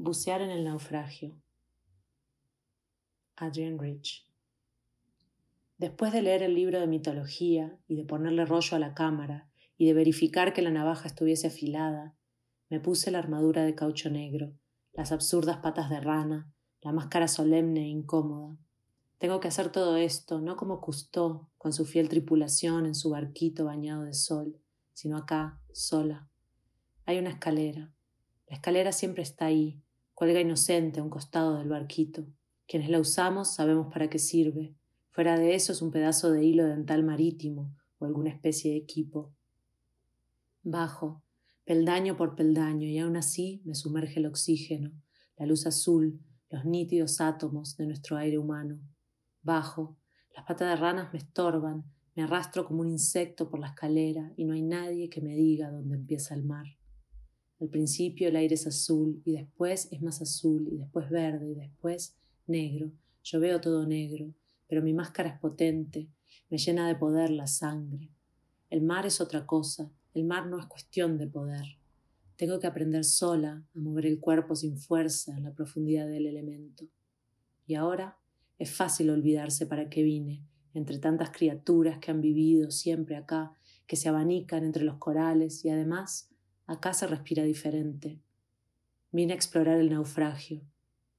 Bucear en el naufragio. Adrian Rich. Después de leer el libro de mitología y de ponerle rollo a la cámara y de verificar que la navaja estuviese afilada, me puse la armadura de caucho negro, las absurdas patas de rana, la máscara solemne e incómoda. Tengo que hacer todo esto, no como Cousteau, con su fiel tripulación en su barquito bañado de sol, sino acá, sola. Hay una escalera. La escalera siempre está ahí, Cuelga inocente a un costado del barquito. Quienes la usamos sabemos para qué sirve. Fuera de eso es un pedazo de hilo dental marítimo o alguna especie de equipo. Bajo, peldaño por peldaño, y aún así me sumerge el oxígeno, la luz azul, los nítidos átomos de nuestro aire humano. Bajo, las patas de ranas me estorban, me arrastro como un insecto por la escalera y no hay nadie que me diga dónde empieza el mar. Al principio el aire es azul y después es más azul y después verde y después negro. Yo veo todo negro, pero mi máscara es potente, me llena de poder la sangre. El mar es otra cosa, el mar no es cuestión de poder. Tengo que aprender sola a mover el cuerpo sin fuerza en la profundidad del elemento. Y ahora es fácil olvidarse para qué vine, entre tantas criaturas que han vivido siempre acá, que se abanican entre los corales y además Acá se respira diferente. Vine a explorar el naufragio.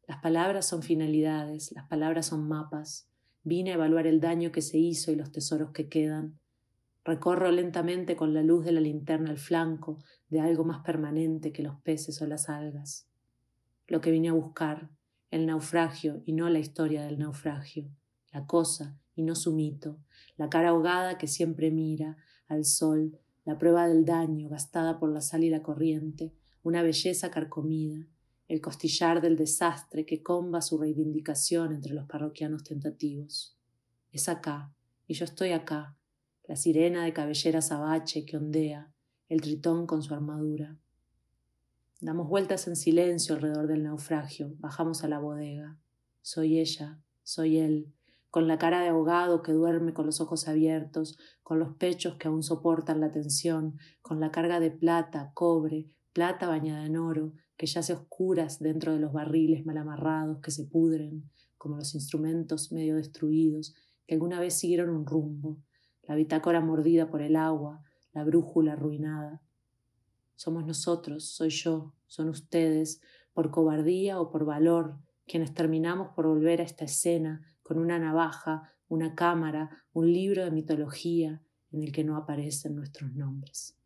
Las palabras son finalidades, las palabras son mapas. Vine a evaluar el daño que se hizo y los tesoros que quedan. Recorro lentamente con la luz de la linterna el flanco de algo más permanente que los peces o las algas. Lo que vine a buscar, el naufragio y no la historia del naufragio, la cosa y no su mito, la cara ahogada que siempre mira al sol la prueba del daño gastada por la sal y la corriente, una belleza carcomida, el costillar del desastre que comba su reivindicación entre los parroquianos tentativos. Es acá, y yo estoy acá, la sirena de cabellera azabache que ondea, el tritón con su armadura. Damos vueltas en silencio alrededor del naufragio, bajamos a la bodega. Soy ella, soy él, con la cara de ahogado que duerme con los ojos abiertos, con los pechos que aún soportan la tensión, con la carga de plata, cobre, plata bañada en oro, que yace oscuras dentro de los barriles mal amarrados que se pudren, como los instrumentos medio destruidos, que alguna vez siguieron un rumbo, la bitácora mordida por el agua, la brújula arruinada. Somos nosotros, soy yo, son ustedes, por cobardía o por valor, quienes terminamos por volver a esta escena con una navaja, una cámara, un libro de mitología en el que no aparecen nuestros nombres.